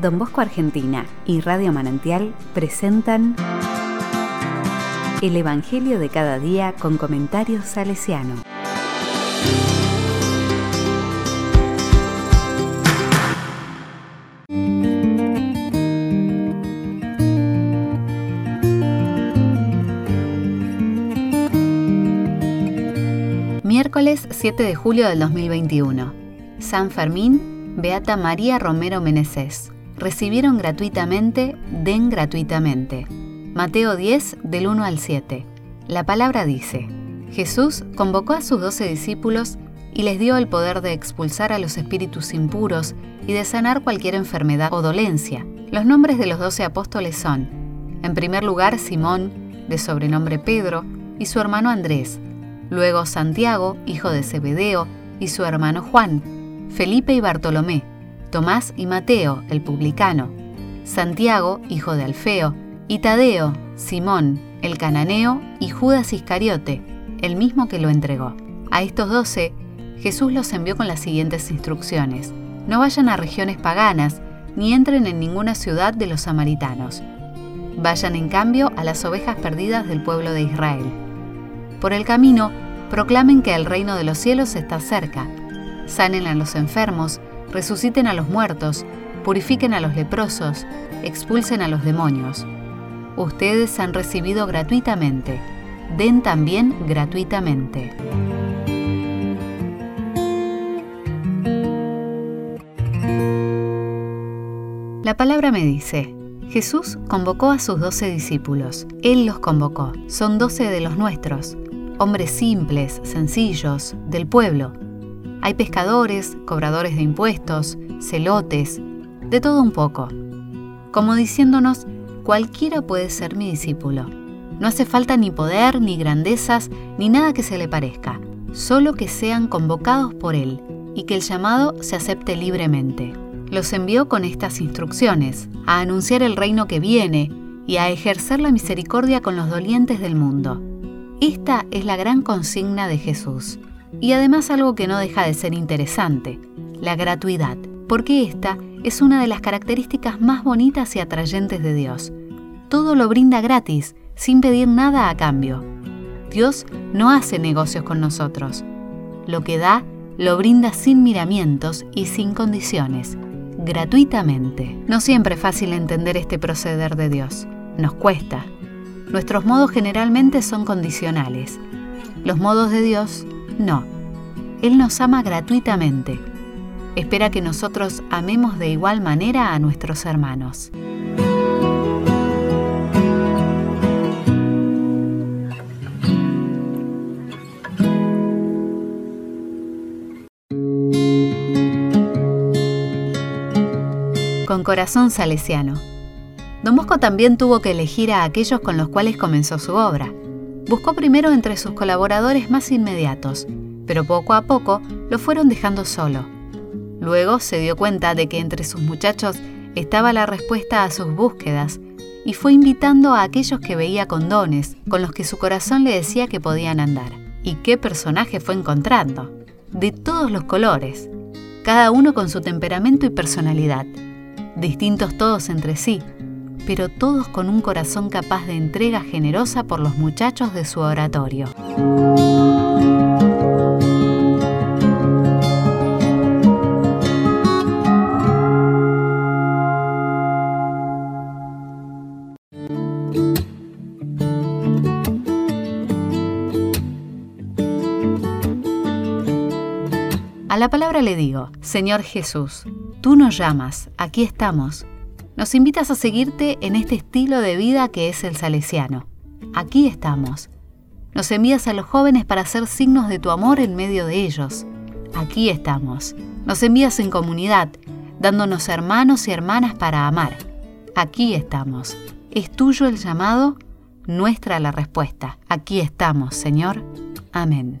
Don Bosco Argentina y Radio Manantial presentan El Evangelio de cada día con comentarios salesiano. Miércoles 7 de julio del 2021. San Fermín, Beata María Romero Meneses. Recibieron gratuitamente, den gratuitamente. Mateo 10 del 1 al 7. La palabra dice, Jesús convocó a sus doce discípulos y les dio el poder de expulsar a los espíritus impuros y de sanar cualquier enfermedad o dolencia. Los nombres de los doce apóstoles son, en primer lugar, Simón, de sobrenombre Pedro, y su hermano Andrés, luego Santiago, hijo de Zebedeo, y su hermano Juan, Felipe y Bartolomé, Tomás y Mateo, el publicano, Santiago, hijo de Alfeo, y Tadeo, Simón, el cananeo, y Judas Iscariote, el mismo que lo entregó. A estos doce, Jesús los envió con las siguientes instrucciones. No vayan a regiones paganas, ni entren en ninguna ciudad de los samaritanos. Vayan en cambio a las ovejas perdidas del pueblo de Israel. Por el camino, proclamen que el reino de los cielos está cerca. Sanen a los enfermos, resuciten a los muertos, purifiquen a los leprosos, expulsen a los demonios. Ustedes han recibido gratuitamente, den también gratuitamente. La palabra me dice, Jesús convocó a sus doce discípulos, Él los convocó, son doce de los nuestros, hombres simples, sencillos, del pueblo. Hay pescadores, cobradores de impuestos, celotes, de todo un poco. Como diciéndonos, cualquiera puede ser mi discípulo. No hace falta ni poder, ni grandezas, ni nada que se le parezca, solo que sean convocados por Él y que el llamado se acepte libremente. Los envió con estas instrucciones, a anunciar el reino que viene y a ejercer la misericordia con los dolientes del mundo esta es la gran consigna de Jesús. Y además algo que no deja de ser interesante, la gratuidad, porque esta es una de las características más bonitas y atrayentes de Dios. Todo lo brinda gratis, sin pedir nada a cambio. Dios no hace negocios con nosotros. Lo que da, lo brinda sin miramientos y sin condiciones, gratuitamente. No siempre es fácil entender este proceder de Dios. Nos cuesta, Nuestros modos generalmente son condicionales. Los modos de Dios, no. Él nos ama gratuitamente. Espera que nosotros amemos de igual manera a nuestros hermanos. Con corazón salesiano. Don Bosco también tuvo que elegir a aquellos con los cuales comenzó su obra. Buscó primero entre sus colaboradores más inmediatos, pero poco a poco lo fueron dejando solo. Luego se dio cuenta de que entre sus muchachos estaba la respuesta a sus búsquedas y fue invitando a aquellos que veía con dones, con los que su corazón le decía que podían andar. ¿Y qué personaje fue encontrando? De todos los colores, cada uno con su temperamento y personalidad, distintos todos entre sí, pero todos con un corazón capaz de entrega generosa por los muchachos de su oratorio. A la palabra le digo, Señor Jesús, tú nos llamas, aquí estamos nos invitas a seguirte en este estilo de vida que es el salesiano. Aquí estamos. Nos envías a los jóvenes para ser signos de tu amor en medio de ellos. Aquí estamos. Nos envías en comunidad, dándonos hermanos y hermanas para amar. Aquí estamos. ¿Es tuyo el llamado? Nuestra la respuesta. Aquí estamos, Señor. Amén.